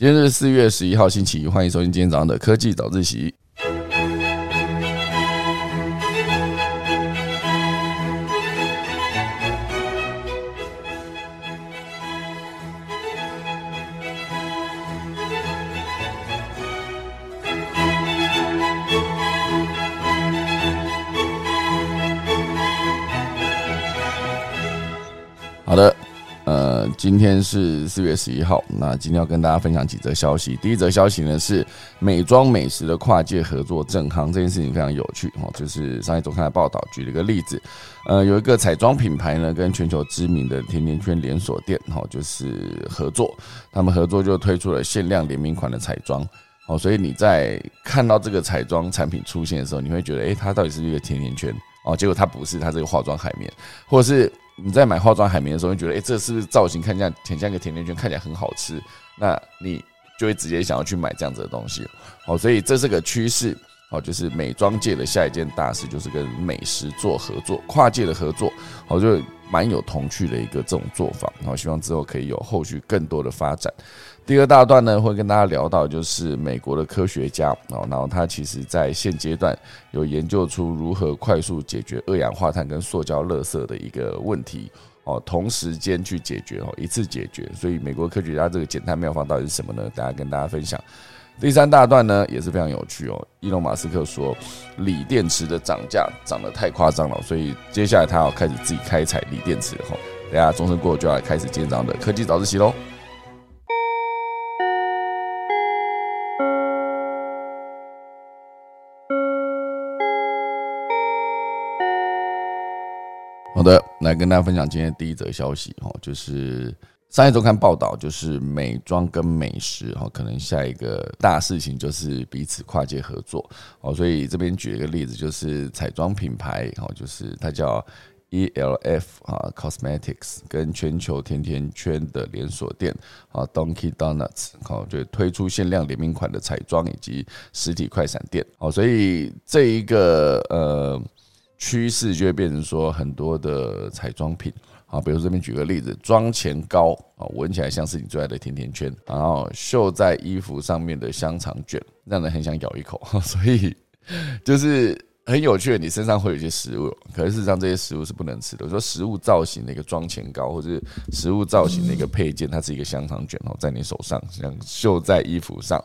今天是四月十一号星期一，欢迎收听今天早上的科技早自习。今天是四月十一号，那今天要跟大家分享几则消息。第一则消息呢是美妆美食的跨界合作正行，这件事情非常有趣哦。就是上一周看的报道，举了一个例子，呃，有一个彩妆品牌呢跟全球知名的甜甜圈连锁店，哈，就是合作，他们合作就推出了限量联名款的彩妆，哦，所以你在看到这个彩妆产品出现的时候，你会觉得，诶，它到底是一个甜甜圈哦？结果它不是，它这个化妆海绵，或者是。你在买化妆海绵的时候，你觉得哎，这是不是造型看起来挺像个甜甜圈，看起来很好吃？那你就会直接想要去买这样子的东西。好，所以这是个趋势。好，就是美妆界的下一件大事，就是跟美食做合作，跨界的合作。好，就蛮有童趣的一个这种做法。然后希望之后可以有后续更多的发展。第二大段呢，会跟大家聊到，就是美国的科学家哦，然后他其实在现阶段有研究出如何快速解决二氧化碳跟塑胶垃圾的一个问题哦，同时间去解决哦，一次解决。所以美国科学家这个减碳妙方到底是什么呢？大家跟大家分享。第三大段呢也是非常有趣哦，伊隆马斯克说锂电池的涨价涨得太夸张了，所以接下来他要开始自己开采锂电池后，等下钟声过后就要开始今天的科技早自习喽。好的，来跟大家分享今天第一则消息哈，就是商业周刊报道，就是美妆跟美食哈，可能下一个大事情就是彼此跨界合作哦。所以这边举一个例子，就是彩妆品牌哈，就是它叫 ELF 啊 Cosmetics，跟全球甜甜圈的连锁店啊 Donkey Donuts 好，就推出限量联名款的彩妆以及实体快闪店哦。所以这一个呃。趋势就会变成说很多的彩妆品啊，比如这边举个例子，妆前膏啊，闻起来像是你最爱的甜甜圈，然后绣在衣服上面的香肠卷，让人很想咬一口，所以 就是。很有趣的，你身上会有一些食物，可是事实上这些食物是不能吃的。我说食物造型的一个妆前膏，或者是食物造型的一个配件，它是一个香肠卷哦，在你手上像绣在衣服上。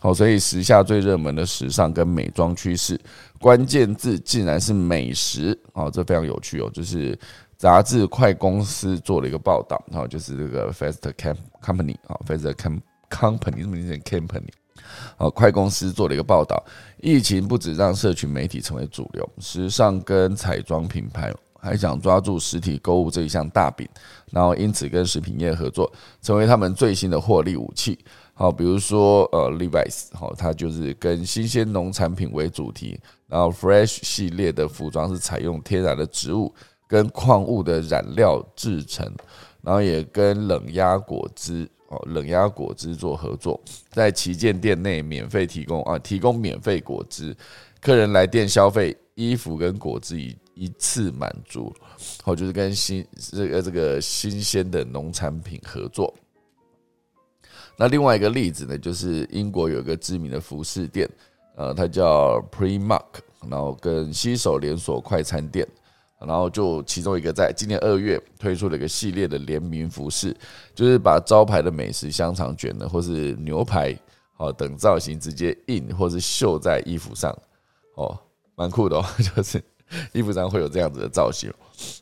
好，所以时下最热门的时尚跟美妆趋势，关键字竟然是美食哦，这非常有趣哦。就是杂志快公司做了一个报道，然后就是这个 Fast Camp Company 啊，Fast Camp Company 什么意思？Company。好，快公司做了一个报道，疫情不止让社群媒体成为主流，时尚跟彩妆品牌还想抓住实体购物这一项大饼，然后因此跟食品业合作，成为他们最新的获利武器。好，比如说呃，Levi's，好，它就是跟新鲜农产品为主题，然后 Fresh 系列的服装是采用天然的植物跟矿物的染料制成，然后也跟冷压果汁。哦，冷压果汁做合作，在旗舰店内免费提供啊，提供免费果汁，客人来店消费，衣服跟果汁一一次满足。好，就是跟新这个这个新鲜的农产品合作。那另外一个例子呢，就是英国有一个知名的服饰店，呃，它叫 PreMark，然后跟西手连锁快餐店。然后就其中一个在今年二月推出了一个系列的联名服饰，就是把招牌的美食香肠卷呢，或是牛排哦等造型直接印或是绣在衣服上，哦，蛮酷的哦，就是衣服上会有这样子的造型。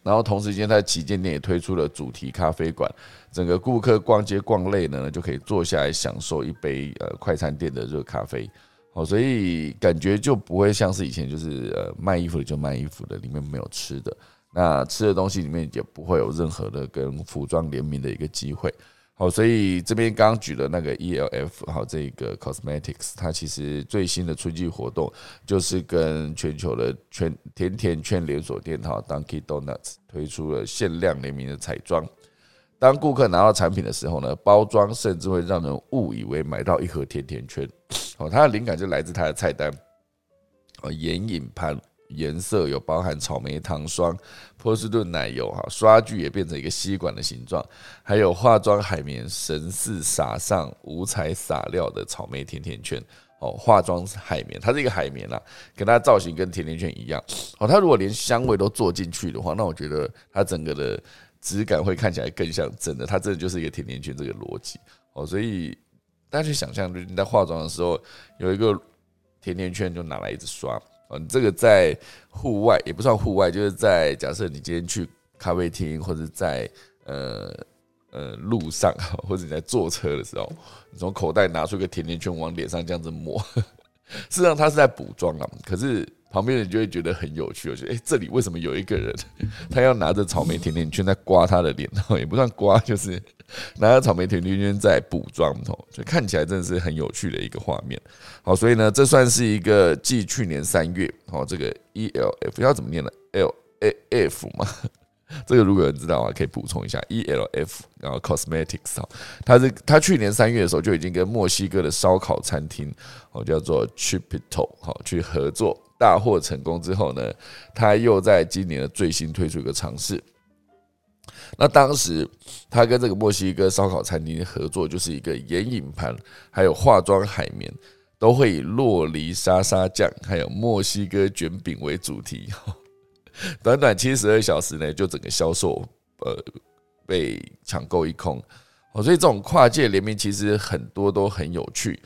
然后同时间在旗舰店也推出了主题咖啡馆，整个顾客逛街逛累了呢，就可以坐下来享受一杯呃快餐店的热咖啡。哦，所以感觉就不会像是以前，就是呃卖衣服的就卖衣服的，里面没有吃的，那吃的东西里面也不会有任何的跟服装联名的一个机会。好，所以这边刚刚举的那个 ELF 好这个 Cosmetics，它其实最新的春季活动就是跟全球的全甜甜圈连锁店哈 Dunkin' Donuts 推出了限量联名的彩妆。当顾客拿到产品的时候呢，包装甚至会让人误以为买到一盒甜甜圈。哦，它的灵感就来自它的菜单。哦，眼影盘颜色，有包含草莓糖霜、波士顿奶油哈，刷具也变成一个吸管的形状，还有化妆海绵，神似撒上五彩撒料的草莓甜甜圈哦，化妆海绵，它是一个海绵啦，跟它造型跟甜甜圈一样哦，它如果连香味都做进去的话，那我觉得它整个的质感会看起来更像真的，它真的就是一个甜甜圈这个逻辑哦，所以大家去想象，就是你在化妆的时候有一个甜甜圈，就拿来一直刷。哦，这个在户外也不算户外，就是在假设你今天去咖啡厅，或者在呃呃路上，或者你在坐车的时候，你从口袋拿出一个甜甜圈往脸上这样子抹，事实上他是在补妆啊，可是。旁边人就会觉得很有趣，我觉得哎，这里为什么有一个人，他要拿着草莓甜甜圈在刮他的脸，然后也不算刮，就是拿着草莓甜甜圈在补妆头，就看起来真的是很有趣的一个画面。好，所以呢，这算是一个继去年三月，好，这个 E L F 要怎么念呢？L A F 嘛，这个如果有人知道的话，可以补充一下 E L F，然后 Cosmetics 啊，他是他去年三月的时候就已经跟墨西哥的烧烤餐厅哦叫做 Chipito 好去合作。大获成功之后呢，他又在今年的最新推出一个尝试。那当时他跟这个墨西哥烧烤餐厅合作，就是一个眼影盘，还有化妆海绵，都会以洛梨沙沙酱还有墨西哥卷饼为主题。短短七十二小时内，就整个销售呃被抢购一空。哦，所以这种跨界联名其实很多都很有趣。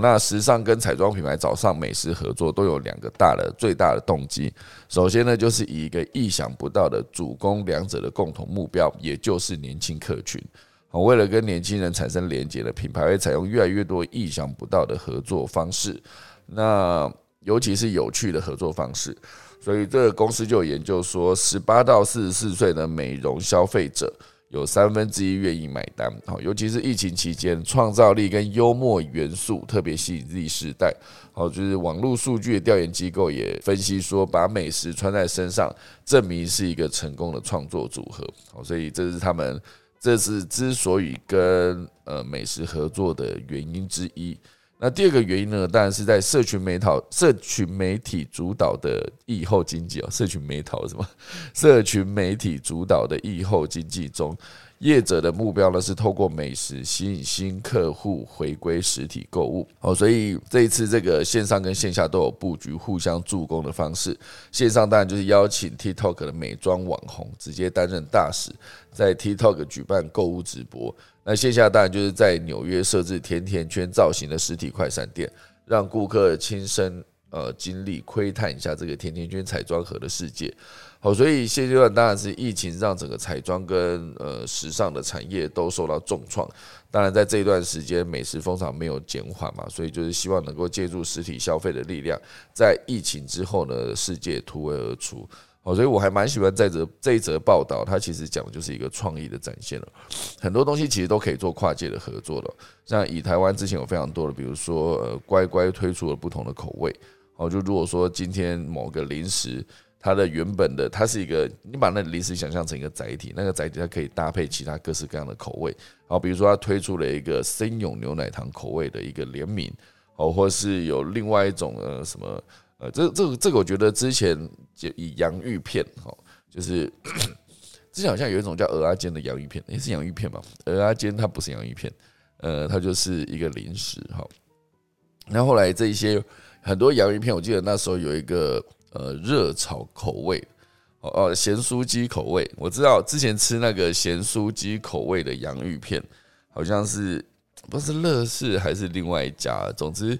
那时尚跟彩妆品牌找上美食合作，都有两个大的最大的动机。首先呢，就是以一个意想不到的主攻两者的共同目标，也就是年轻客群。为了跟年轻人产生连接的品牌，会采用越来越多意想不到的合作方式。那尤其是有趣的合作方式。所以这个公司就有研究说，十八到四十四岁的美容消费者。有三分之一愿意买单，好，尤其是疫情期间，创造力跟幽默元素特别吸引 Z 世代。好，就是网络数据的调研机构也分析说，把美食穿在身上，证明是一个成功的创作组合。好，所以这是他们这是之所以跟呃美食合作的原因之一。那第二个原因呢，当然是在社群媒体、社群媒体主导的疫后经济哦，社群媒体什么？社群媒体主导的疫后经济中。业者的目标呢是透过美食吸引新客户回归实体购物，哦，所以这一次这个线上跟线下都有布局互相助攻的方式。线上当然就是邀请 TikTok 的美妆网红直接担任大使，在 TikTok 举办购物直播。那线下当然就是在纽约设置甜甜圈造型的实体快闪店，让顾客亲身呃经历窥探一下这个甜甜圈彩妆盒的世界。好，所以现阶段当然是疫情让整个彩妆跟呃时尚的产业都受到重创。当然，在这一段时间，美食风潮没有减缓嘛，所以就是希望能够借助实体消费的力量，在疫情之后呢，世界突围而出。哦，所以我还蛮喜欢这则这一则报道，它其实讲的就是一个创意的展现了。很多东西其实都可以做跨界的合作的，像以台湾之前有非常多的，比如说呃乖乖推出了不同的口味。哦，就如果说今天某个零食。它的原本的，它是一个，你把那零食想象成一个载体，那个载体它可以搭配其他各式各样的口味，好，比如说它推出了一个生永牛奶糖口味的一个联名，哦，或是有另外一种呃什么呃，这这个这个我觉得之前就以洋芋片，哦，就是 之前好像有一种叫鹅阿煎的洋芋片，也是洋芋片嘛，鹅阿煎它不是洋芋片，呃，它就是一个零食，哈，那后来这一些很多洋芋片，我记得那时候有一个。呃，热炒口味，哦哦，咸酥鸡口味，我知道之前吃那个咸酥鸡口味的洋芋片，好像是不是乐事还是另外一家？总之，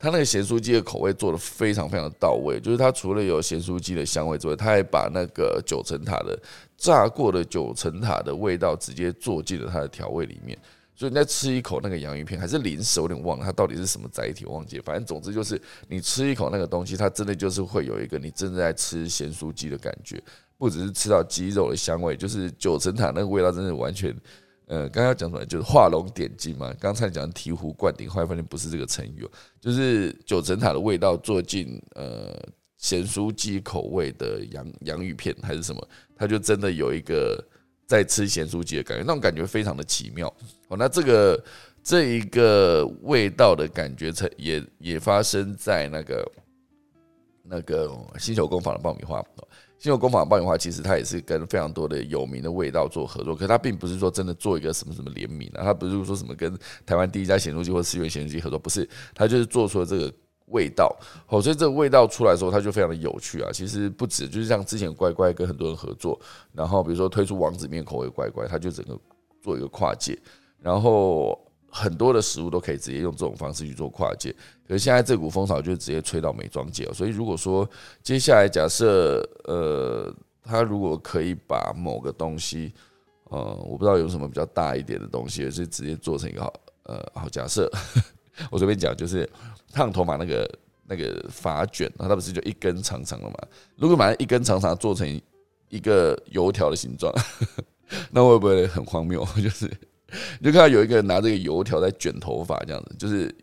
他那个咸酥鸡的口味做的非常非常的到位，就是它除了有咸酥鸡的香味之外，他还把那个九层塔的炸过的九层塔的味道直接做进了它的调味里面。所以你再吃一口那个洋芋片，还是零食，有点忘了它到底是什么载体，忘记。反正总之就是你吃一口那个东西，它真的就是会有一个你正在吃咸酥鸡的感觉，不只是吃到鸡肉的香味，就是九层塔那个味道，真的完全，呃，刚刚讲出来就是画龙点睛嘛。刚才讲醍醐灌顶，后来发现不是这个成语哦，就是九层塔的味道做进呃咸酥鸡口味的洋洋芋片还是什么，它就真的有一个。在吃咸酥鸡的感觉，那种感觉非常的奇妙哦。那这个这一个味道的感觉，才也也发生在那个那个星球工坊的爆米花。星球工坊爆米花其实它也是跟非常多的有名的味道做合作，可它并不是说真的做一个什么什么联名啊，它不是说什么跟台湾第一家显露机或四元显露机合作，不是，它就是做出了这个味道。好，所以这个味道出来的时候，它就非常的有趣啊。其实不止，就是像之前乖乖跟很多人合作，然后比如说推出王子面口味乖乖，它就整个做一个跨界，然后很多的食物都可以直接用这种方式去做跨界。可是现在这股风潮就直接吹到美妆界了，所以如果说接下来假设呃，他如果可以把某个东西，呃，我不知道有什么比较大一点的东西，是直接做成一个好呃好假设，我随便讲就是烫头发那个那个发卷，那它不是就一根长长的嘛？如果把它一根长长做成一个油条的形状，那会不会很荒谬？就是你 就看到有一个人拿这个油条在卷头发，这样子就是。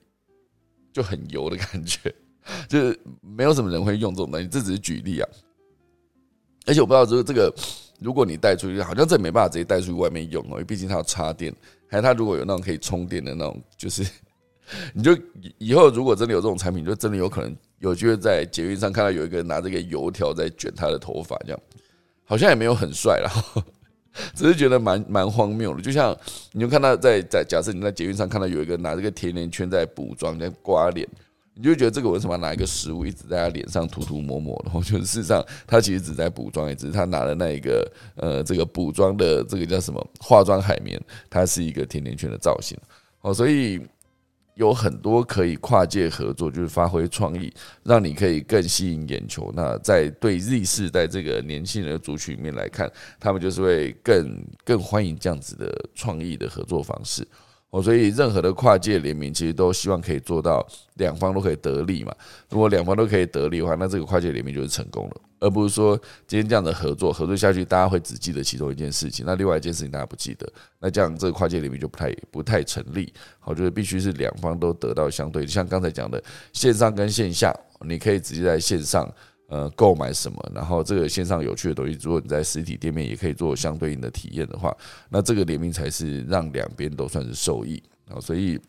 就很油的感觉，就是没有什么人会用这种东西，这只是举例啊。而且我不知道，就是这个，如果你带出去，好像这没办法直接带出去外面用哦，因为毕竟它要插电。还有它如果有那种可以充电的那种，就是 你就以后如果真的有这种产品，就真的有可能有机会在捷运上看到有一个人拿这个油条在卷他的头发，这样好像也没有很帅了。只是觉得蛮蛮荒谬的，就像你就看到在在假设你在捷运上看到有一个拿这个甜甜圈在补妆在刮脸，你就觉得这个为什么拿一个食物一直在他脸上涂涂抹抹？然后就是事实上他其实只在补妆，也只是他拿了那一个呃这个补妆的这个叫什么化妆海绵，它是一个甜甜圈的造型。哦，所以。有很多可以跨界合作，就是发挥创意，让你可以更吸引眼球。那在对 Z 世代这个年轻人的族群里面来看，他们就是会更更欢迎这样子的创意的合作方式。所以任何的跨界联名，其实都希望可以做到两方都可以得利嘛。如果两方都可以得利的话，那这个跨界联名就是成功了，而不是说今天这样的合作合作下去，大家会只记得其中一件事情，那另外一件事情大家不记得，那这样这个跨界联名就不太不太成立。好，就是必须是两方都得到相对，像刚才讲的线上跟线下，你可以直接在线上。呃，购买什么？然后这个线上有趣的东西，如果你在实体店面也可以做相对应的体验的话，那这个联名才是让两边都算是受益啊。所以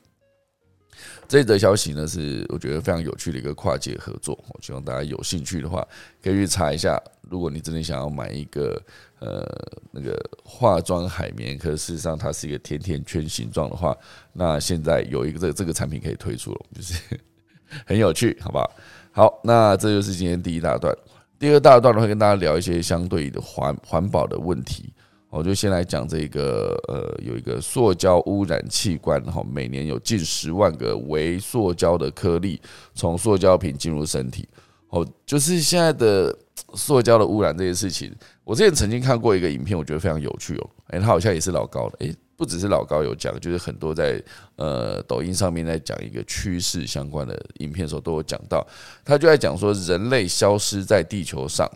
这则消息呢，是我觉得非常有趣的一个跨界合作。我希望大家有兴趣的话，可以去查一下。如果你真的想要买一个呃那个化妆海绵，可是事实上它是一个甜甜圈形状的话，那现在有一个这这个产品可以推出了，就是 很有趣，好不好？好，那这就是今天第一大段。第二大段的话跟大家聊一些相对的环环保的问题。我就先来讲这个，呃，有一个塑胶污染器官，哈，每年有近十万个微塑胶的颗粒从塑胶瓶进入身体。哦，就是现在的塑胶的污染这件事情，我之前曾经看过一个影片，我觉得非常有趣哦。诶，他好像也是老高的，诶。不只是老高有讲，就是很多在呃抖音上面在讲一个趋势相关的影片的时候，都有讲到。他就在讲说，人类消失在地球上。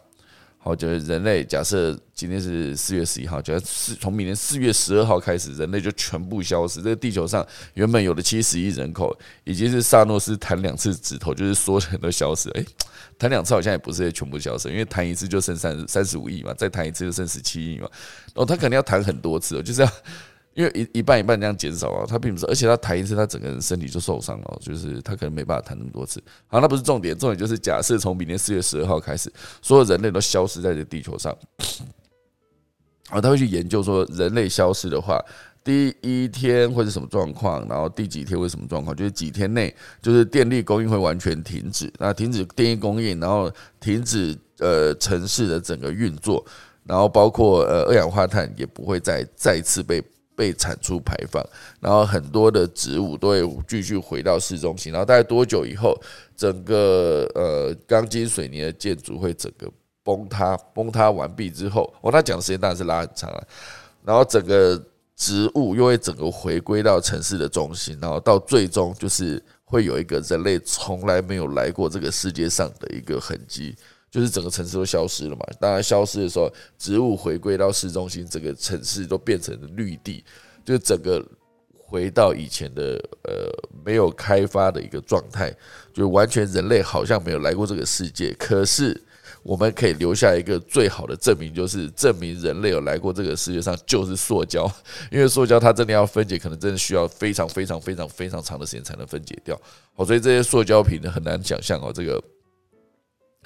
好，就是人类假设今天是四月十一号，假设四从明年四月十二号开始，人类就全部消失。这个地球上原本有的七十亿人口，已经 是萨诺斯弹两次指头，就是所有人都消失。诶，弹两次好像也不是全部消失，因为弹一次就剩三三十五亿嘛，再弹一次就剩十七亿嘛。哦，他肯定要弹很多次，就是要。因为一一半一半这样减少啊，他并不是，而且他弹一次，他整个人身体就受伤了，就是他可能没办法弹那么多次。好，那不是重点，重点就是假设从明年四月十二号开始，所有人类都消失在这地球上，啊，他会去研究说，人类消失的话，第一天会是什么状况，然后第几天会什么状况，就是几天内，就是电力供应会完全停止，那停止电力供应，然后停止呃城市的整个运作，然后包括呃二氧化碳也不会再再次被。被产出排放，然后很多的植物都会继续回到市中心，然后大概多久以后，整个呃钢筋水泥的建筑会整个崩塌，崩塌完毕之后，哦，他讲的时间当然是拉很长啊，然后整个植物又会整个回归到城市的中心，然后到最终就是会有一个人类从来没有来过这个世界上的一个痕迹。就是整个城市都消失了嘛，当然消失的时候，植物回归到市中心，整个城市都变成了绿地，就整个回到以前的呃没有开发的一个状态，就完全人类好像没有来过这个世界。可是我们可以留下一个最好的证明，就是证明人类有来过这个世界上，就是塑胶，因为塑胶它真的要分解，可能真的需要非常非常非常非常长的时间才能分解掉。好，所以这些塑胶瓶呢，很难想象哦，这个。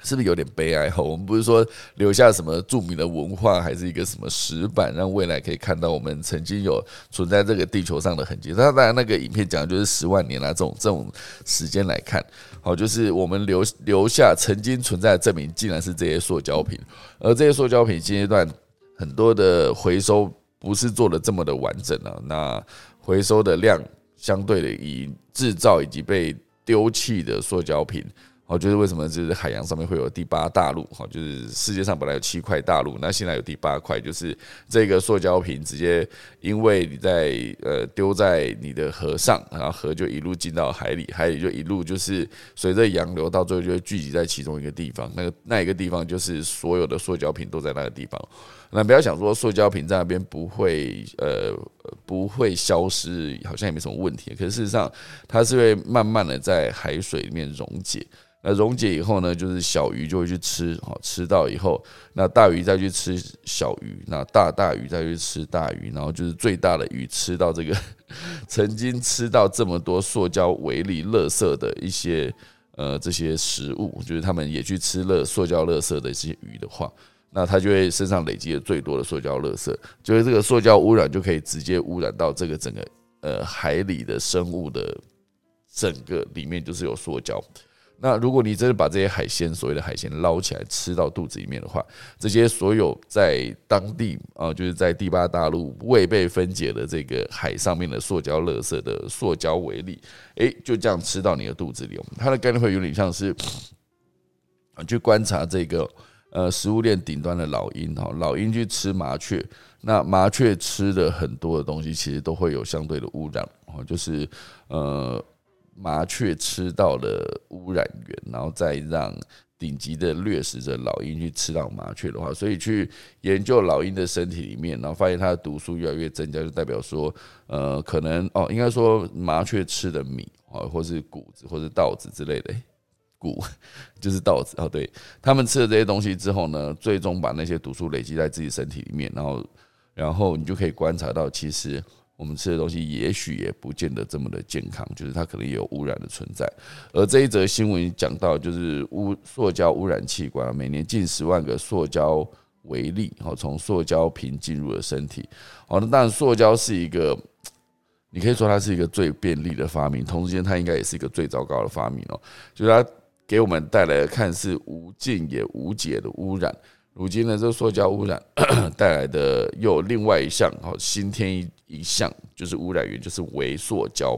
是不是有点悲哀？哈，我们不是说留下什么著名的文化，还是一个什么石板，让未来可以看到我们曾经有存在这个地球上的痕迹。那当然，那个影片讲的就是十万年啦，这种这种时间来看，好，就是我们留留下曾经存在的证明，竟然是这些塑胶瓶，而这些塑胶瓶现阶段很多的回收不是做的这么的完整啊，那回收的量相对的以制造以及被丢弃的塑胶瓶。哦，就是为什么就是海洋上面会有第八大陆？哈，就是世界上本来有七块大陆，那现在有第八块，就是这个塑胶瓶直接因为你在呃丢在你的河上，然后河就一路进到海里，海里就一路就是随着洋流到最后就会聚集在其中一个地方，那个那一个地方就是所有的塑胶瓶都在那个地方。那不要想说塑胶瓶在那边不会呃不会消失，好像也没什么问题，可是事实上它是会慢慢的在海水里面溶解。那溶解以后呢，就是小鱼就会去吃，好吃到以后，那大鱼再去吃小鱼，那大大鱼再去吃大鱼，然后就是最大的鱼吃到这个 曾经吃到这么多塑胶微粒垃圾的一些呃这些食物，就是他们也去吃了塑胶垃圾的这些鱼的话，那它就会身上累积了最多的塑胶垃圾，就是这个塑胶污染就可以直接污染到这个整个呃海里的生物的整个里面就是有塑胶。那如果你真的把这些海鲜，所谓的海鲜捞起来吃到肚子里面的话，这些所有在当地啊，就是在第八大陆未被分解的这个海上面的塑胶垃圾的塑胶微粒，诶，就这样吃到你的肚子里。它的概念会有点像是去观察这个呃食物链顶端的老鹰哈，老鹰去吃麻雀，那麻雀吃的很多的东西其实都会有相对的污染哦，就是呃。麻雀吃到了污染源，然后再让顶级的掠食者老鹰去吃到麻雀的话，所以去研究老鹰的身体里面，然后发现它的毒素越来越增加，就代表说，呃，可能哦，应该说麻雀吃的米啊，或是谷子或是稻子之类的，谷 就是稻子哦，对他们吃了这些东西之后呢，最终把那些毒素累积在自己身体里面，然后，然后你就可以观察到，其实。我们吃的东西也许也不见得这么的健康，就是它可能也有污染的存在。而这一则新闻讲到，就是污塑胶污染器官，每年近十万个塑胶微粒，哦从塑胶瓶进入了身体。好，那当然，塑胶是一个，你可以说它是一个最便利的发明，同时间它应该也是一个最糟糕的发明哦，就是它给我们带来的看似无尽也无解的污染。如今呢，这个塑胶污染 带来的又另外一项，好新添一一项，就是污染源，就是微塑胶。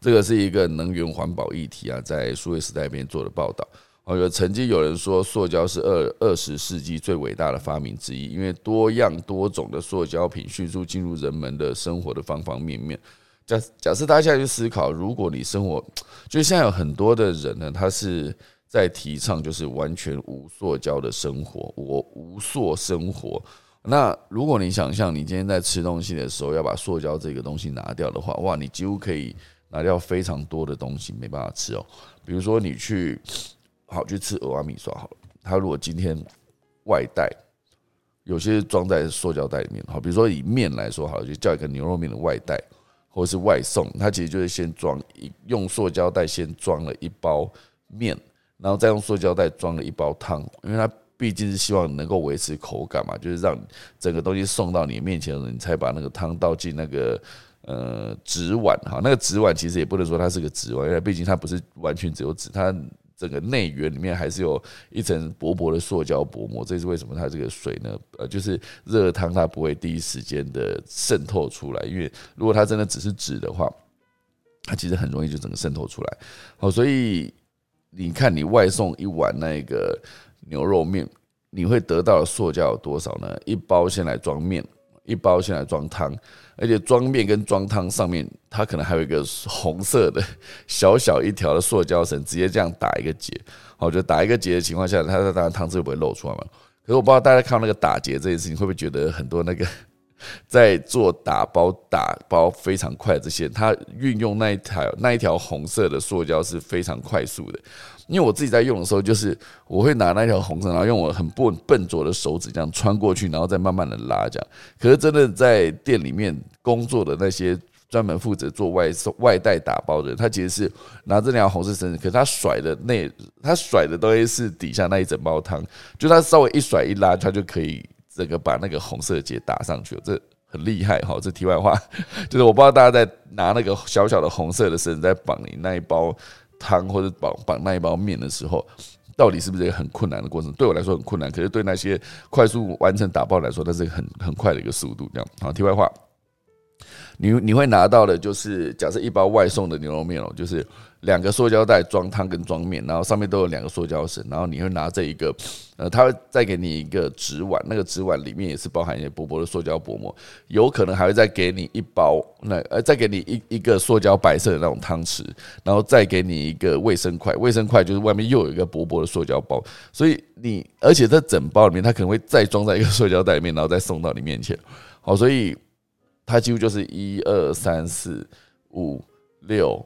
这个是一个能源环保议题啊，在数位时代边做的报道。哦，有曾经有人说，塑胶是二二十世纪最伟大的发明之一，因为多样多种的塑胶品迅速进入人们的生活的方方面面。假假设大家现在去思考，如果你生活，就现在有很多的人呢，他是。在提倡就是完全无塑胶的生活，我无塑生活。那如果你想象你今天在吃东西的时候要把塑胶这个东西拿掉的话，哇，你几乎可以拿掉非常多的东西，没办法吃哦。比如说你去好去吃鹅阿米刷好了，他如果今天外带，有些装在塑胶袋里面，好，比如说以面来说好了，就叫一个牛肉面的外带或是外送，它其实就是先装一用塑胶袋先装了一包面。然后再用塑胶袋装了一包汤，因为它毕竟是希望能够维持口感嘛，就是让整个东西送到你面前的时候，你才把那个汤倒进那个呃纸碗哈。那个纸碗其实也不能说它是个纸碗，因为毕竟它不是完全只有纸，它整个内圆里面还是有一层薄薄的塑胶薄膜。这是为什么它这个水呢？呃，就是热汤它不会第一时间的渗透出来，因为如果它真的只是纸的话，它其实很容易就整个渗透出来。好，所以。你看，你外送一碗那个牛肉面，你会得到的塑胶有多少呢？一包先来装面，一包先来装汤，而且装面跟装汤上面，它可能还有一个红色的 小小一条的塑胶绳，直接这样打一个结。好，就打一个结的情况下，它当然汤汁会不会漏出来嘛？可是我不知道大家看到那个打结这件事情，会不会觉得很多那个？在做打包打包非常快，这些它运用那一条那一条红色的塑胶是非常快速的。因为我自己在用的时候，就是我会拿那条红色，然后用我很笨笨拙的手指这样穿过去，然后再慢慢的拉这样。可是真的在店里面工作的那些专门负责做外外带打包的人，他其实是拿这条红色绳子，可是他甩的那他甩的东西是底下那一整包汤，就他稍微一甩一拉，他就可以这个把那个红色结打上去了，这很厉害哈。这题外话，就是我不知道大家在拿那个小小的红色的绳子在绑你那一包汤或者绑绑那一包面的时候。到底是不是一个很困难的过程？对我来说很困难，可是对那些快速完成打包来说，那是很很快的一个速度。这样好，题外话，你你会拿到的，就是假设一包外送的牛肉面哦，就是两个塑胶袋装汤跟装面，然后上面都有两个塑胶绳，然后你会拿这一个。呃，他会再给你一个纸碗，那个纸碗里面也是包含一些薄薄的塑胶薄膜，有可能还会再给你一包，那呃再给你一一个塑胶白色的那种汤匙，然后再给你一个卫生筷，卫生筷就是外面又有一个薄薄的塑胶包，所以你而且这整包里面，它可能会再装在一个塑胶袋里面，然后再送到你面前，好，所以它几乎就是一二三四五六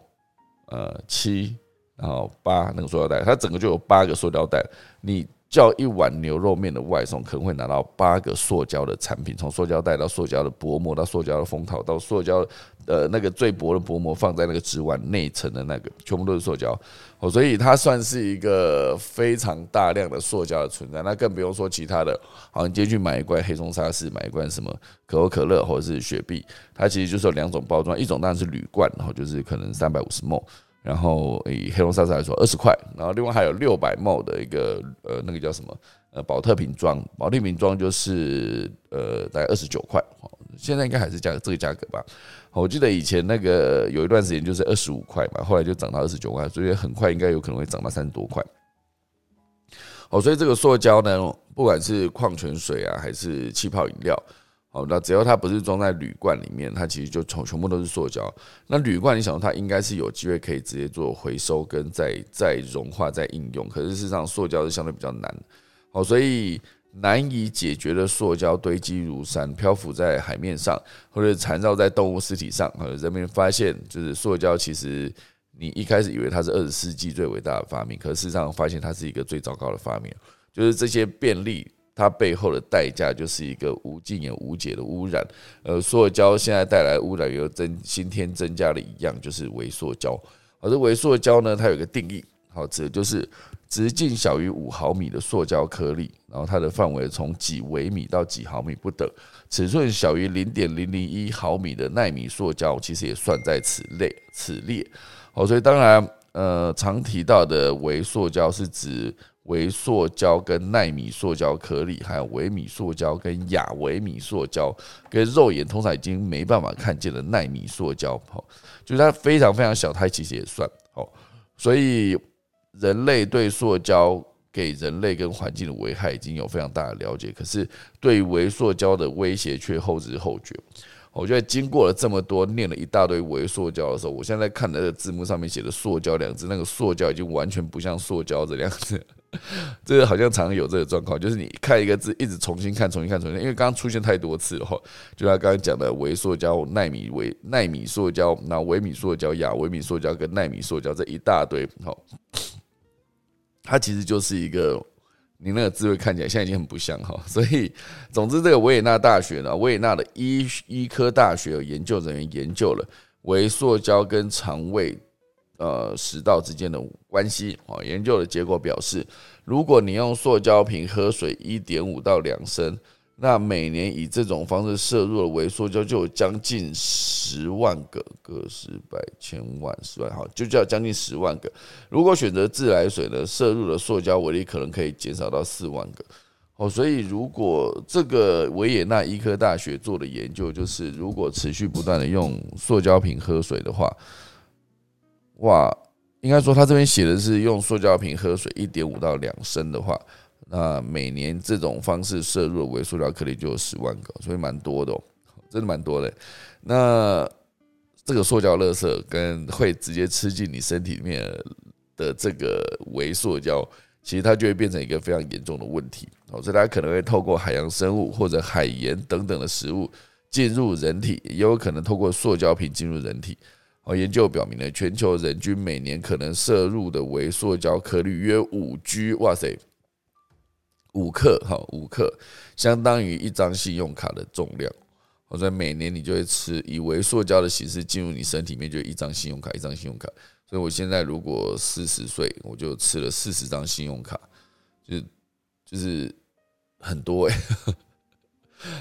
呃七，然后八那个塑料袋，它整个就有八个塑料袋，你。叫一碗牛肉面的外送，可能会拿到八个塑胶的产品，从塑胶袋到塑胶的薄膜，到塑胶的封套，到塑胶呃那个最薄的薄膜放在那个纸碗内层的那个，全部都是塑胶哦，所以它算是一个非常大量的塑胶的存在。那更不用说其他的，好，你今天去买一罐黑松沙士，买一罐什么可口可乐或者是雪碧，它其实就是有两种包装，一种当然是铝罐，然后就是可能三百五十 ml。然后以黑龙沙士来说，二十块。然后另外还有六百毫的一个呃，那个叫什么？呃，保特瓶装，保特瓶装就是呃，大概二十九块。现在应该还是价这个价格吧？我记得以前那个有一段时间就是二十五块嘛，后来就涨到二十九块，所以很快应该有可能会涨到三十多块。哦，所以这个塑胶呢，不管是矿泉水啊，还是气泡饮料。好，那只要它不是装在铝罐里面，它其实就全全部都是塑胶。那铝罐，你想它应该是有机会可以直接做回收跟再再融化再应用，可是事实上塑胶是相对比较难。好，所以难以解决的塑胶堆积如山，漂浮在海面上，或者缠绕在动物尸体上。呃，人们发现，就是塑胶其实你一开始以为它是二十世纪最伟大的发明，可事实上发现它是一个最糟糕的发明，就是这些便利。它背后的代价就是一个无尽也无解的污染，呃，塑胶现在带来污染又增新添增加了一样，就是微塑胶。而这微塑胶呢，它有一个定义，好，指的就是直径小于五毫米的塑胶颗粒，然后它的范围从几微米到几毫米不等，尺寸小于零点零零一毫米的纳米塑胶，其实也算在此类此列。好，所以当然，呃，常提到的微塑胶是指。微塑胶跟纳米塑胶颗粒，还有微米塑胶跟亚微米塑胶，跟肉眼通常已经没办法看见的纳米塑胶，好，就是它非常非常小，它其实也算好。所以人类对塑胶给人类跟环境的危害已经有非常大的了解，可是对微塑胶的威胁却后知后觉。我觉得经过了这么多念了一大堆微塑胶的时候，我现在看的字幕上面写的“塑胶”两字，那个塑胶已经完全不像塑胶这两个字。这个好像常有这个状况，就是你看一个字，一直重新看、重新看、重新，因为刚刚出现太多次了哈。就他刚刚讲的微塑胶、纳米微纳米塑胶、那微米塑胶、亚微米塑胶跟纳米塑胶这一大堆，好，它其实就是一个你那个字会看起来现在已经很不像哈。所以，总之，这个维也纳大学呢，维也纳的医医科大学有研究人员研究了微塑胶跟肠胃。呃，食道之间的关系啊，研究的结果表示，如果你用塑胶瓶喝水一点五到两升，那每年以这种方式摄入的微塑胶就有将近十万个，个十百千万十万，好，就叫将近十万个。如果选择自来水呢，摄入的塑胶微粒可能可以减少到四万个。哦，所以如果这个维也纳医科大学做的研究，就是如果持续不断的用塑胶瓶喝水的话。哇，应该说他这边写的是用塑胶瓶喝水一点五到两升的话，那每年这种方式摄入的微塑料颗粒就有十万个，所以蛮多的，哦，真的蛮多的。那这个塑胶垃圾跟会直接吃进你身体里面的这个微塑胶，其实它就会变成一个非常严重的问题。哦，所以它可能会透过海洋生物或者海盐等等的食物进入人体，也有可能透过塑胶瓶进入人体。而研究表明呢，全球人均每年可能摄入的微塑胶颗粒约五 G，哇塞，五克哈，五克相当于一张信用卡的重量。或者每年你就会吃以微塑胶的形式进入你身体里面，就一张信用卡，一张信用卡。所以我现在如果四十岁，我就吃了四十张信用卡，就就是很多哎。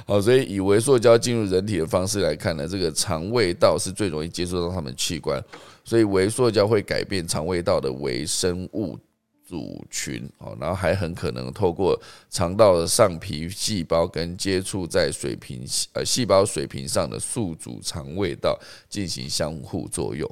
好，所以以微塑胶进入人体的方式来看呢，这个肠胃道是最容易接触到他们器官，所以微塑胶会改变肠胃道的微生物组群，哦，然后还很可能透过肠道的上皮细胞跟接触在水平呃细胞水平上的宿主肠胃道进行相互作用。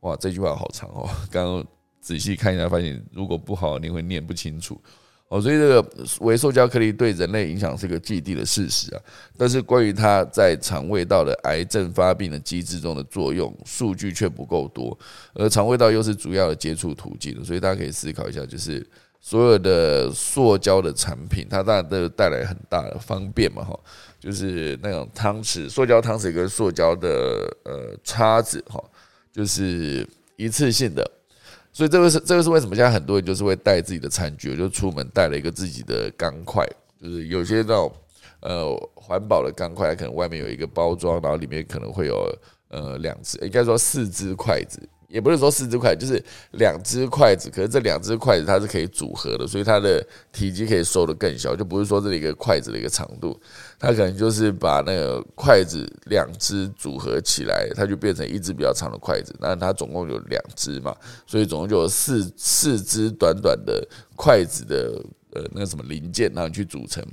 哇，这句话好长哦，刚刚仔细看一下，发现如果不好，你会念不清楚。哦，所以这个微塑胶颗粒对人类影响是一个既定的事实啊，但是关于它在肠胃道的癌症发病的机制中的作用，数据却不够多，而肠胃道又是主要的接触途径，所以大家可以思考一下，就是所有的塑胶的产品，它当然都带来很大的方便嘛，哈，就是那种汤匙、塑胶汤匙跟塑胶的呃叉子，哈，就是一次性的。所以这个是这个是为什么现在很多人就是会带自己的餐具，就出门带了一个自己的钢筷，就是有些那种呃环保的钢筷，可能外面有一个包装，然后里面可能会有呃两只，应该说四只筷子。也不是说四只筷子，就是两只筷子。可是这两只筷子它是可以组合的，所以它的体积可以收的更小，就不是说这里一个筷子的一个长度，它可能就是把那个筷子两只组合起来，它就变成一只比较长的筷子。那它总共有两只嘛，所以总共就有四四只短短的筷子的呃那个什么零件，然后去组成。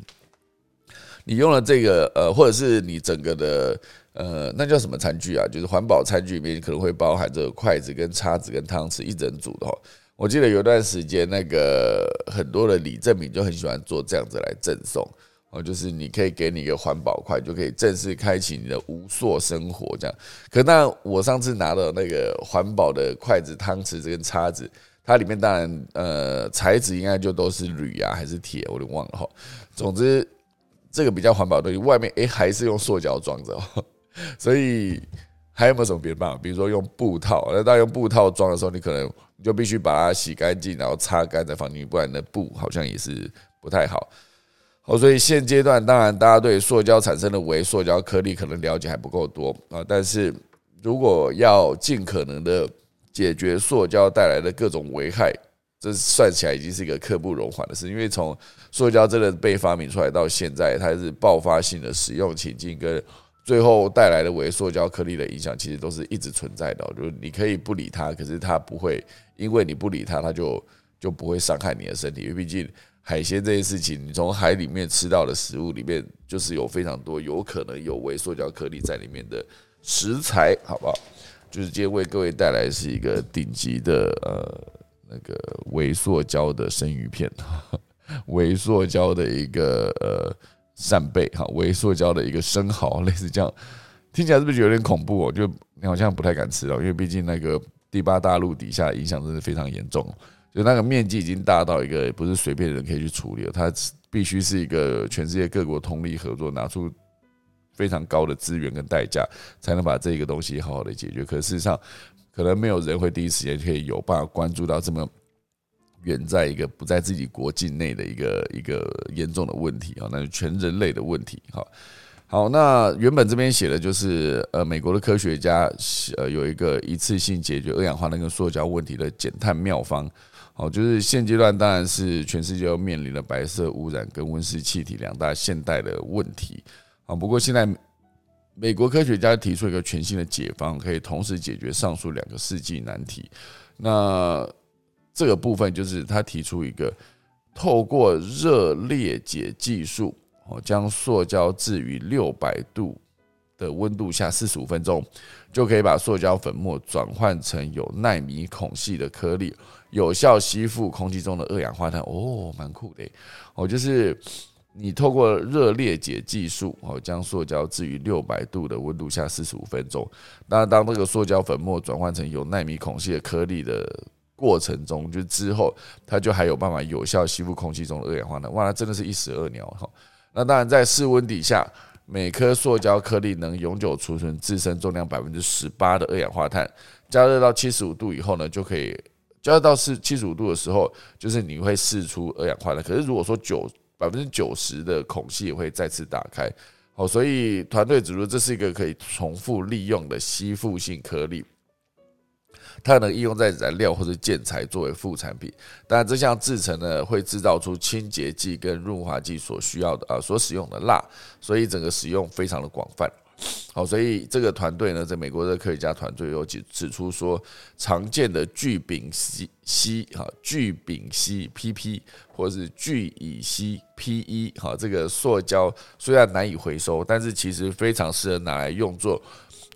你用了这个呃，或者是你整个的。呃，那叫什么餐具啊？就是环保餐具里面可能会包含着筷子、跟叉子、跟汤匙一整组的哈。我记得有段时间，那个很多的礼赠品就很喜欢做这样子来赠送哦，就是你可以给你一个环保筷，就可以正式开启你的无塑生活这样。可那我上次拿的那个环保的筷子、汤匙这根叉子，它里面当然呃材质应该就都是铝啊还是铁，我都忘了哈。总之这个比较环保的东西，外面诶还是用塑胶装着。所以还有没有什么别的办法？比如说用布套，那当用布套装的时候，你可能你就必须把它洗干净，然后擦干再放进去，不然那布好像也是不太好。好，所以现阶段当然大家对塑胶产生的微塑胶颗粒可能了解还不够多啊。但是如果要尽可能的解决塑胶带来的各种危害，这算起来已经是一个刻不容缓的事。因为从塑胶真的被发明出来到现在，它是爆发性的使用情境跟。最后带来的微塑胶颗粒的影响，其实都是一直存在的。就是你可以不理它，可是它不会因为你不理它，它就就不会伤害你的身体。因为毕竟海鲜这件事情，你从海里面吃到的食物里面，就是有非常多有可能有微塑胶颗粒在里面的食材，好不好？就是今天为各位带来是一个顶级的呃那个微塑胶的生鱼片，微塑胶的一个呃。扇贝哈，微塑胶的一个生蚝，类似这样，听起来是不是有点恐怖哦？就你好像不太敢吃哦，因为毕竟那个第八大陆底下影响真的非常严重，就那个面积已经大到一个不是随便的人可以去处理了，它必须是一个全世界各国通力合作，拿出非常高的资源跟代价，才能把这个东西好好的解决。可事实上，可能没有人会第一时间可以有办法关注到这么。远在一个不在自己国境内的一个一个严重的问题啊，那是全人类的问题。好，好，那原本这边写的就是呃，美国的科学家呃有一个一次性解决二氧化碳跟塑胶问题的减碳妙方。好，就是现阶段当然是全世界要面临的白色污染跟温室气体两大现代的问题。啊，不过现在美国科学家提出一个全新的解方，可以同时解决上述两个世纪难题。那这个部分就是他提出一个透过热裂解技术，哦，将塑胶置于六百度的温度下四十五分钟，就可以把塑胶粉末转换成有纳米孔隙的颗粒，有效吸附空气中的二氧化碳。哦，蛮酷的。哦，就是你透过热裂解技术，哦，将塑胶置于六百度的温度下四十五分钟。那当这个塑胶粉末转换成有纳米孔隙的颗粒的。过程中，就之后，它就还有办法有效吸附空气中的二氧化碳。哇，那真的是一石二鸟哈。那当然，在室温底下，每颗塑胶颗粒能永久储存自身重量百分之十八的二氧化碳。加热到七十五度以后呢，就可以加热到是七十五度的时候，就是你会释出二氧化碳。可是如果说九百分之九十的孔隙会再次打开。好，所以团队指出这是一个可以重复利用的吸附性颗粒。它能应用在燃料或者建材作为副产品，当然这项制成呢会制造出清洁剂跟润滑剂所需要的啊所使用的蜡，所以整个使用非常的广泛。好，所以这个团队呢，在美国的科学家团队有指指出说，常见的聚丙烯烯哈聚丙烯 PP 或是聚乙烯 PE 哈这个塑胶虽然难以回收，但是其实非常适合拿来用作。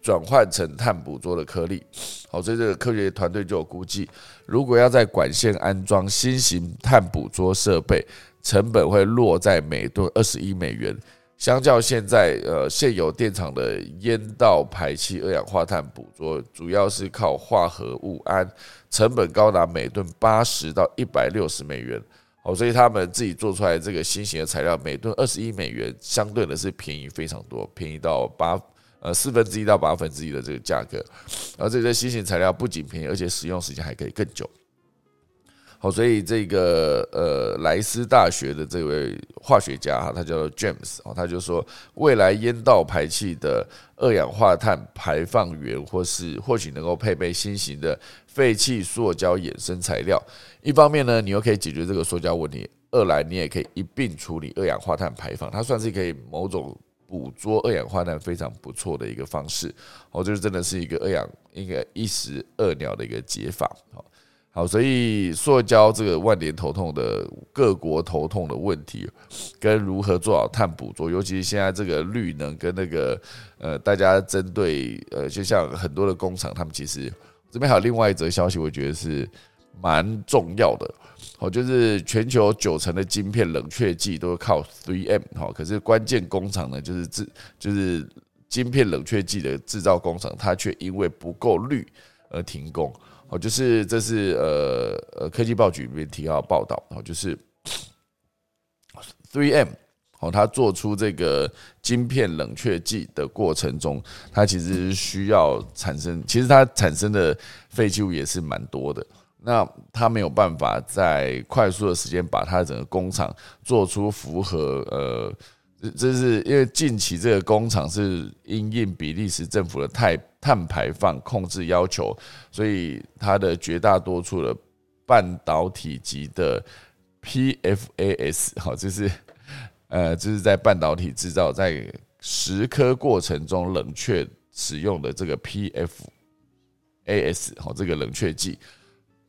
转换成碳捕捉的颗粒，好，所以这个科学团队就有估计，如果要在管线安装新型碳捕捉设备，成本会落在每吨二十一美元，相较现在呃现有电厂的烟道排气二氧化碳捕捉，主要是靠化合物氨，成本高达每吨八十到一百六十美元，好，所以他们自己做出来这个新型的材料，每吨二十一美元，相对的是便宜非常多，便宜到八。呃，四分之一到八分之一的这个价格，而这些新型材料不仅便宜，而且使用时间还可以更久。好，所以这个呃莱斯大学的这位化学家哈，他叫做 James 哦，他就说，未来烟道排气的二氧化碳排放源，或是或许能够配备新型的废弃塑胶衍生材料。一方面呢，你又可以解决这个塑胶问题；二来，你也可以一并处理二氧化碳排放。它算是可以某种。捕捉二氧化碳非常不错的一个方式，哦，就是真的是一个二氧一个一石二鸟的一个解法，好，好，所以塑胶这个万年头痛的各国头痛的问题，跟如何做好碳捕捉，尤其是现在这个绿能跟那个呃，大家针对呃，就像很多的工厂，他们其实这边还有另外一则消息，我觉得是蛮重要的。哦，就是全球九成的晶片冷却剂都是靠 3M 哈，可是关键工厂呢，就是制就是晶片冷却剂的制造工厂，它却因为不够绿而停工。哦，就是这是呃呃科技报局里面提到报道，哦，就是 3M 哦，它做出这个晶片冷却剂的过程中，它其实需要产生，其实它产生的废弃物也是蛮多的。那他没有办法在快速的时间把他整个工厂做出符合呃，这是因为近期这个工厂是因应比利时政府的碳碳排放控制要求，所以它的绝大多数的半导体级的 PFAS 好，就是呃，就是在半导体制造在蚀刻过程中冷却使用的这个 PFAS 好，这个冷却剂。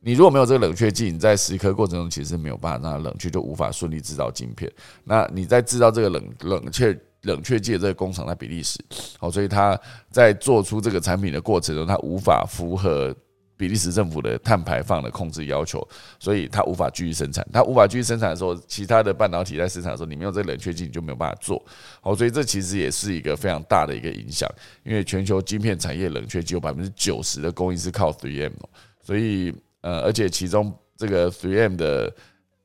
你如果没有这个冷却剂，你在蚀刻过程中其实没有办法让它冷却，就无法顺利制造晶片。那你在制造这个冷冷却冷却剂的这个工厂在比利时，好，所以它在做出这个产品的过程中，它无法符合比利时政府的碳排放的控制要求，所以它无法继续生产。它无法继续生产的时候，其他的半导体在生产的时候，你没有这个冷却剂，你就没有办法做。好，所以这其实也是一个非常大的一个影响，因为全球晶片产业冷却剂有百分之九十的供应是靠 3M，所以。呃，而且其中这个 3M 的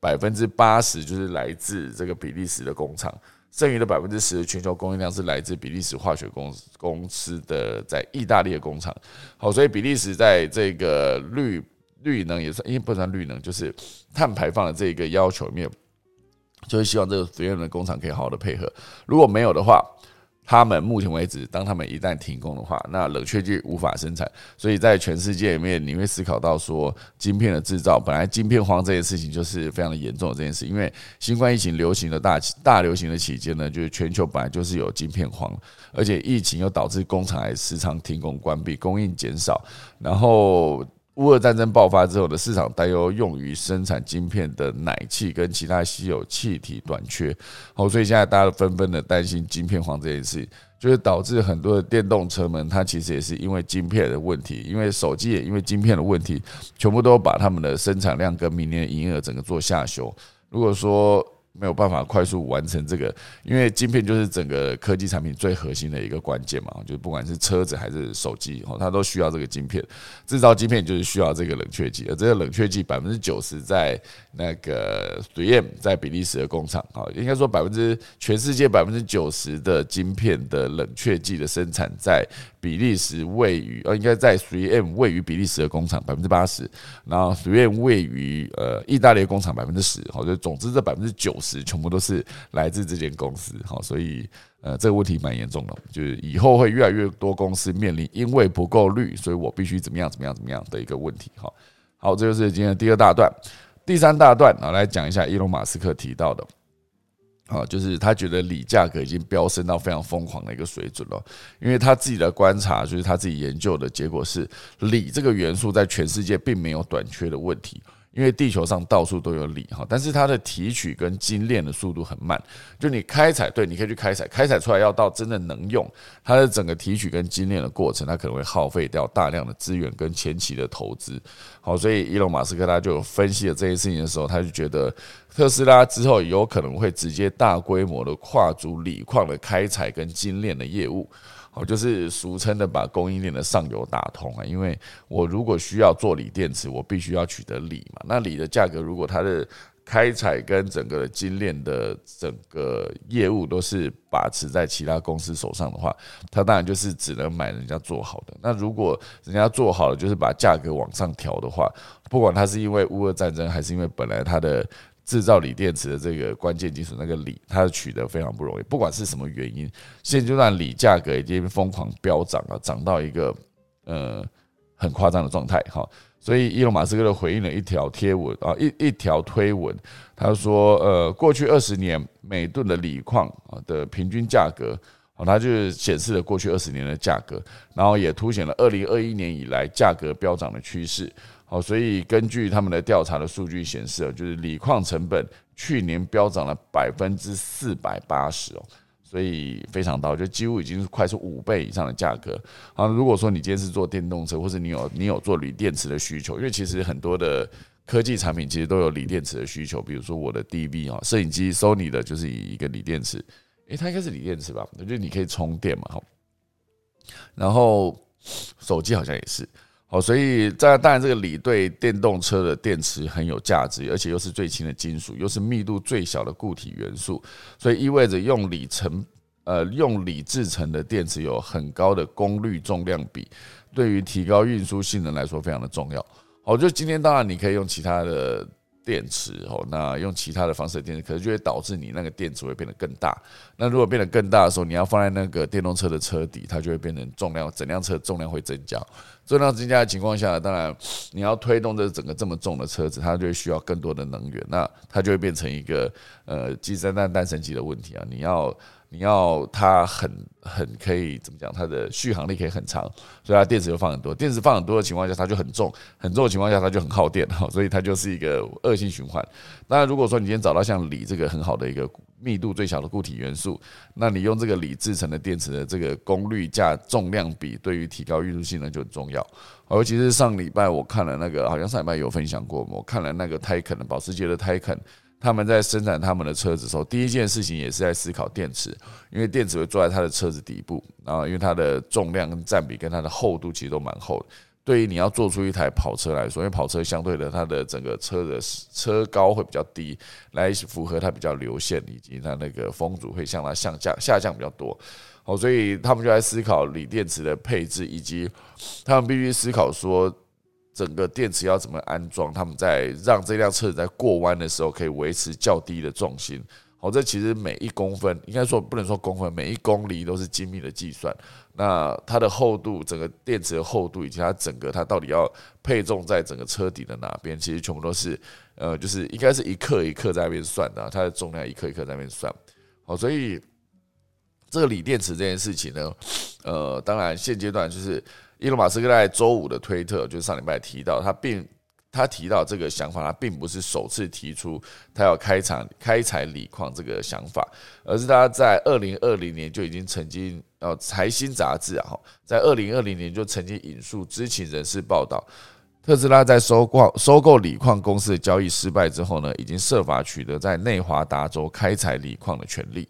百分之八十就是来自这个比利时的工厂，剩余的百分之十全球供应量是来自比利时化学公公司的在意大利的工厂。好，所以比利时在这个绿绿能也算，因为不算绿能，就是碳排放的这个要求里面，就是希望这个 3M 的工厂可以好好的配合。如果没有的话，他们目前为止，当他们一旦停工的话，那冷却剂无法生产，所以在全世界里面，你会思考到说，晶片的制造，本来晶片荒这件事情就是非常的严重的这件事，因为新冠疫情流行的大大流行的期间呢，就是全球本来就是有晶片荒，而且疫情又导致工厂还时常停工关闭，供应减少，然后。乌俄战争爆发之后的市场担忧，用于生产晶片的奶气跟其他稀有气体短缺，好，所以现在大家都纷纷的担心晶片荒这件事，就是导致很多的电动车们，它其实也是因为晶片的问题，因为手机也因为晶片的问题，全部都把他们的生产量跟明年的营业额整个做下修。如果说没有办法快速完成这个，因为晶片就是整个科技产品最核心的一个关键嘛，就是不管是车子还是手机，哦，它都需要这个晶片。制造晶片就是需要这个冷却剂，而这个冷却剂百分之九十在那个 3M 在比利时的工厂，啊，应该说百分之全世界百分之九十的晶片的冷却剂的生产在比利时位于，呃，应该在 3M 位于比利时的工厂百分之八十，然后 3M 位于呃意大利工厂百分之十，好，就总之这百分之九十。师，全部都是来自这间公司。好，所以呃，这个问题蛮严重的，就是以后会越来越多公司面临因为不够绿，所以我必须怎么样怎么样怎么样的一个问题。好，好，这就是今天的第二大段，第三大段啊，来讲一下伊隆马斯克提到的。啊，就是他觉得锂价格已经飙升到非常疯狂的一个水准了，因为他自己的观察，就是他自己研究的结果是，锂这个元素在全世界并没有短缺的问题。因为地球上到处都有锂哈，但是它的提取跟精炼的速度很慢。就你开采，对，你可以去开采，开采出来要到真的能用，它的整个提取跟精炼的过程，它可能会耗费掉大量的资源跟前期的投资。好，所以伊隆马斯克他就分析了这些事情的时候，他就觉得特斯拉之后有可能会直接大规模的跨足锂矿的开采跟精炼的业务。我就是俗称的把供应链的上游打通啊，因为我如果需要做锂电池，我必须要取得锂嘛。那锂的价格，如果它的开采跟整个的精炼的整个业务都是把持在其他公司手上的话，它当然就是只能买人家做好的。那如果人家做好了，就是把价格往上调的话，不管它是因为乌俄战争，还是因为本来它的。制造锂电池的这个关键技术，那个锂，它取得非常不容易。不管是什么原因，现阶段锂价格已经疯狂飙涨了，涨到一个呃很夸张的状态。哈，所以伊隆马斯克的回应了一条贴文啊，一一条推文，他说：呃，过去二十年每吨的锂矿啊的平均价格，哦，它就显示了过去二十年的价格，然后也凸显了二零二一年以来价格飙涨的趋势。好，所以根据他们的调查的数据显示，就是锂矿成本去年飙涨了百分之四百八十哦，所以非常高，就几乎已经是快是五倍以上的价格。啊，如果说你今天是做电动车，或者你有你有做锂电池的需求，因为其实很多的科技产品其实都有锂电池的需求，比如说我的 DV 啊，摄影机 Sony 的就是以一个锂电池，诶，它应该是锂电池吧？我觉得你可以充电嘛，哈。然后手机好像也是。好，所以在当然，这个锂对电动车的电池很有价值，而且又是最轻的金属，又是密度最小的固体元素，所以意味着用锂成呃用锂制成的电池有很高的功率重量比，对于提高运输性能来说非常的重要。好，就今天当然你可以用其他的。电池哦，那用其他的方式的电池，可能就会导致你那个电池会变得更大。那如果变得更大的时候，你要放在那个电动车的车底，它就会变成重量，整辆车重量会增加。重量增加的情况下，当然你要推动这整个这么重的车子，它就会需要更多的能源。那它就会变成一个呃，鸡生蛋蛋生鸡的问题啊！你要。你要它很很可以怎么讲？它的续航力可以很长，所以它电池就放很多。电池放很多的情况下，它就很重，很重的情况下，它就很耗电哈。所以它就是一个恶性循环。当然，如果说你今天找到像锂这个很好的一个密度最小的固体元素，那你用这个锂制成的电池的这个功率价重量比，对于提高运输性能就很重要。尤其是上礼拜我看了那个，好像上礼拜有分享过，我看了那个泰肯的保时捷的泰肯。他们在生产他们的车子的时候，第一件事情也是在思考电池，因为电池会坐在它的车子底部，然后因为它的重量跟占比跟它的厚度其实都蛮厚的。对于你要做出一台跑车来说，因为跑车相对的它的整个车的车高会比较低，来符合它比较流线，以及它那个风阻会向它下降下降比较多。哦，所以他们就在思考锂电池的配置，以及他们必须思考说。整个电池要怎么安装？他们在让这辆车子在过弯的时候可以维持较低的重心。好，这其实每一公分，应该说不能说公分，每一公里都是精密的计算。那它的厚度，整个电池的厚度，以及它整个它到底要配重在整个车底的哪边，其实全部都是呃，就是应该是一克一克在那边算的，它的重量一克一克在那边算。好，所以这个锂电池这件事情呢，呃，当然现阶段就是。伊隆马斯克在周五的推特，就是上礼拜提到，他并他提到这个想法，他并不是首次提出他要开采开采锂矿这个想法，而是他在二零二零年就已经曾经呃财新杂志啊，在二零二零年就曾经引述知情人士报道，特斯拉在收购收购锂矿公司的交易失败之后呢，已经设法取得在内华达州开采锂矿的权利。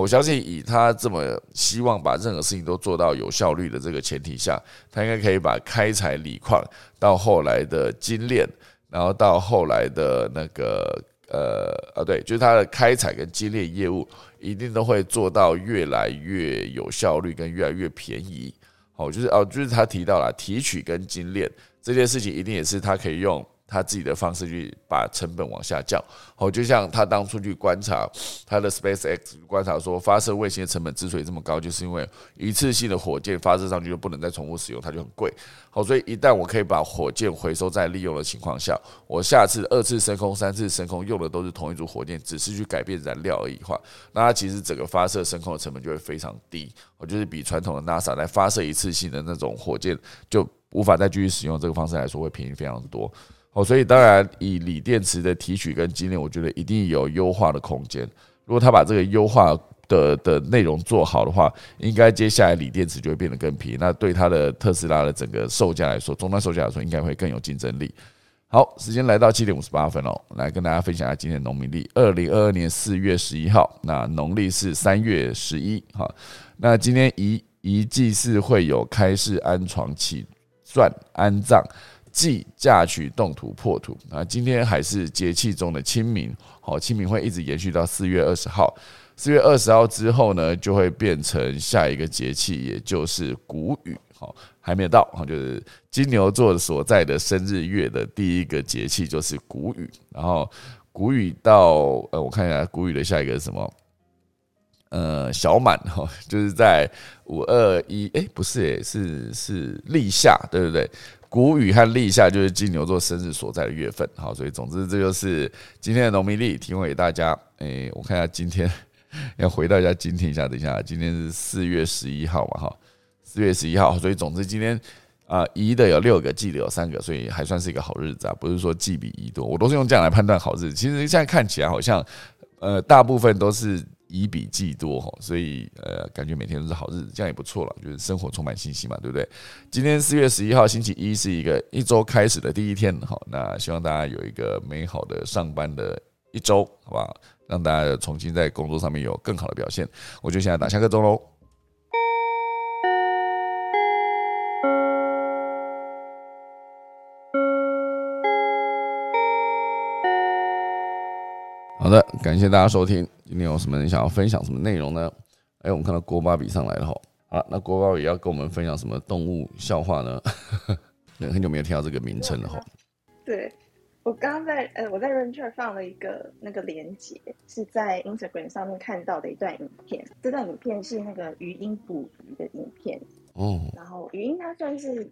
我相信以他这么希望把任何事情都做到有效率的这个前提下，他应该可以把开采锂矿到后来的精炼，然后到后来的那个呃啊对，就是他的开采跟精炼业务一定都会做到越来越有效率跟越来越便宜。好，就是哦，就是他提到了提取跟精炼这件事情，一定也是他可以用他自己的方式去把成本往下降。好，就像他当初去观察他的 SpaceX 观察说，发射卫星的成本之所以这么高，就是因为一次性的火箭发射上去就不能再重复使用，它就很贵。好，所以一旦我可以把火箭回收再利用的情况下，我下次二次升空、三次升空用的都是同一组火箭，只是去改变燃料而已话，那它其实整个发射升空的成本就会非常低。我就是比传统的 NASA 来发射一次性的那种火箭就无法再继续使用这个方式来说，会便宜非常多。哦，所以当然以锂电池的提取跟精炼，我觉得一定有优化的空间。如果他把这个优化的的内容做好的话，应该接下来锂电池就会变得更便宜。那对它的特斯拉的整个售价来说，终端售价来说，应该会更有竞争力。好，时间来到七点五十八分哦，来跟大家分享一下今天的农民历。二零二二年四月十一号，那农历是三月十一。哈，那今天一一祭祀会有开市安床起算安葬。祭嫁娶动土破土啊！今天还是节气中的清明，好，清明会一直延续到四月二十号。四月二十号之后呢，就会变成下一个节气，也就是谷雨。好，还没有到，好，就是金牛座所在的生日月的第一个节气就是谷雨。然后谷雨到呃，我看一下谷雨的下一个是什么？呃，小满哈，就是在五二一，哎，不是，哎，是是立夏，对不对？谷雨和立夏就是金牛座生日所在的月份，好，所以总之这就是今天的农民历提供给大家。诶，我看一下今天要回到一下今天一下，等一下，今天是四月十一号嘛，哈，四月十一号，所以总之今天啊，宜的有六个，忌的有三个，所以还算是一个好日子啊，不是说忌比宜多，我都是用这样来判断好日子。其实现在看起来好像，呃，大部分都是。以比计多哈，所以呃，感觉每天都是好日子，这样也不错了，就是生活充满信心嘛，对不对？今天四月十一号星期一是一个一周开始的第一天，好，那希望大家有一个美好的上班的一周，好不好？让大家重新在工作上面有更好的表现。我就现在打下个钟喽。好的，感谢大家收听。今天有什么人想要分享什么内容呢？哎，我们看到郭芭比上来了哈。好，那郭芭比要跟我们分享什么动物笑话呢？很久没有听到这个名称了哈。对，我刚刚在呃，我在 r a n g e r 放了一个那个连接，是在 Instagram 上面看到的一段影片。这段影片是那个鱼鹰捕鱼的影片。哦。然后鱼鹰它算是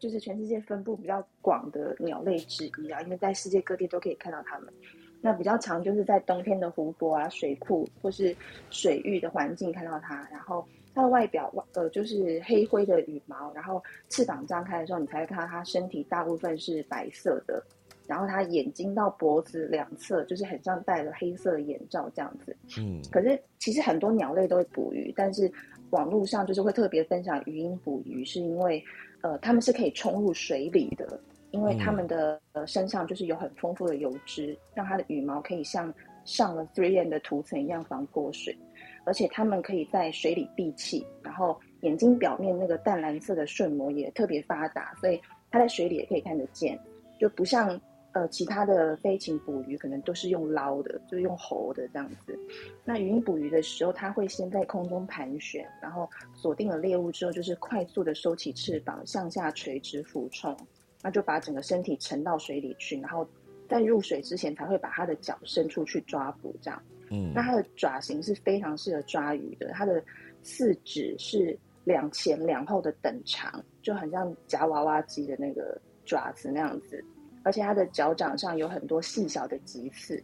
就是全世界分布比较广的鸟类之一啊，因为在世界各地都可以看到它们。那比较常，就是在冬天的湖泊啊、水库或是水域的环境看到它。然后它的外表，呃，就是黑灰的羽毛，然后翅膀张开的时候，你才会看到它身体大部分是白色的。然后它眼睛到脖子两侧，就是很像戴了黑色眼罩这样子。嗯。可是其实很多鸟类都会捕鱼，但是网络上就是会特别分享鱼鹰捕鱼，是因为呃，它们是可以冲入水里的。因为它们的呃身上就是有很丰富的油脂，让它的羽毛可以像上了 three N 的涂层一样防泼水，而且它们可以在水里闭气，然后眼睛表面那个淡蓝色的瞬膜也特别发达，所以它在水里也可以看得见，就不像呃其他的飞禽捕鱼可能都是用捞的，就是用喉的这样子。那鱼鹰捕鱼的时候，它会先在空中盘旋，然后锁定了猎物之后，就是快速的收起翅膀，向下垂直俯冲。那就把整个身体沉到水里去，然后在入水之前才会把它的脚伸出去抓捕，这样。嗯，那它的爪型是非常适合抓鱼的，它的四指是两前两后的等长，就很像夹娃娃机的那个爪子那样子。而且它的脚掌上有很多细小的棘刺，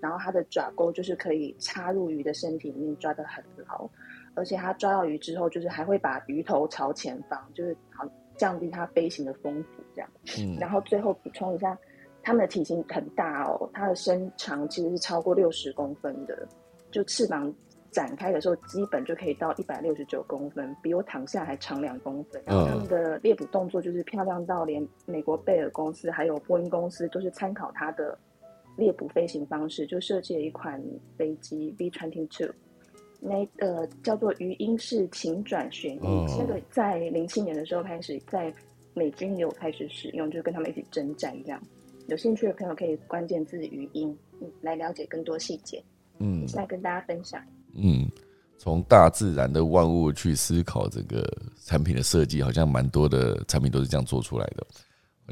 然后它的爪钩就是可以插入鱼的身体里面抓得很牢，而且它抓到鱼之后，就是还会把鱼头朝前方，就是好。降低它飞行的风幅，这样。嗯，然后最后补充一下，它们的体型很大哦，它的身长其实是超过六十公分的，就翅膀展开的时候，基本就可以到一百六十九公分，比我躺下还长两公分。然后他们的猎捕动作就是漂亮到连美国贝尔公司还有波音公司都是参考它的猎捕飞行方式，就设计了一款飞机 V twenty two。那呃叫做鱼鹰式禽转旋翼，这个在零七年的时候开始在美军也有开始使用，就是跟他们一起征战这样。有兴趣的朋友可以关键字语音，嗯，来了解更多细节。嗯，现在跟大家分享。嗯，从大自然的万物去思考这个产品的设计，好像蛮多的产品都是这样做出来的。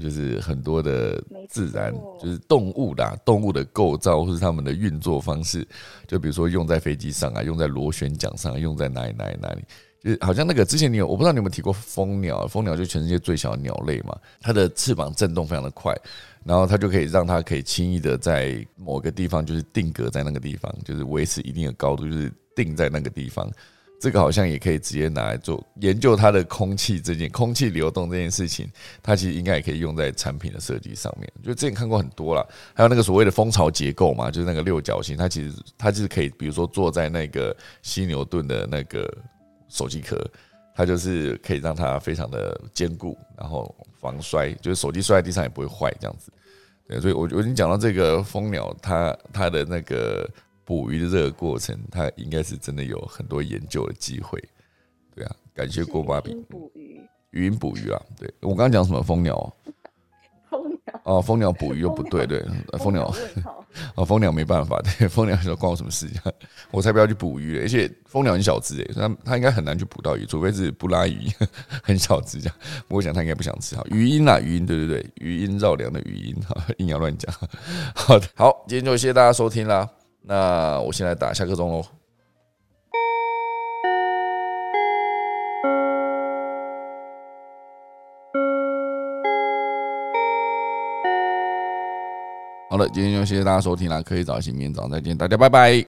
就是很多的自然，就是动物啦动物的构造或是它们的运作方式，就比如说用在飞机上啊，用在螺旋桨上，用在哪里哪里哪里，好像那个之前你有我不知道你有没有提过蜂鸟，蜂鸟就全世界最小的鸟类嘛，它的翅膀震动非常的快，然后它就可以让它可以轻易的在某个地方就是定格在那个地方，就是维持一定的高度，就是定在那个地方。这个好像也可以直接拿来做研究它的空气这件空气流动这件事情，它其实应该也可以用在产品的设计上面。就之前看过很多了，还有那个所谓的蜂巢结构嘛，就是那个六角形，它其实它就是可以，比如说坐在那个犀牛盾的那个手机壳，它就是可以让它非常的坚固，然后防摔，就是手机摔在地上也不会坏这样子。对，所以我我已经讲到这个蜂鸟，它它的那个。捕鱼的这个过程，它应该是真的有很多研究的机会，对啊，感谢郭巴比。捕鱼，语音捕鱼啊，对我刚刚讲什么蜂鸟？哦，蜂鸟捕鱼又不对，对，蜂鸟哦，蜂鸟没办法，对，蜂鸟说关我什么事？我才不要去捕鱼，而且蜂鸟很小只诶，它它应该很难去捕到鱼，除非是不拉鱼，很小只这样。我想它应该不想吃哈。语音啊，语音，对对对，语音绕梁的语音哈，硬要乱讲。好的，好，今天就谢谢大家收听啦。那我先来打下课钟喽。好了，今天就谢谢大家收听啦，可以早起，明天早上再见，大家拜拜。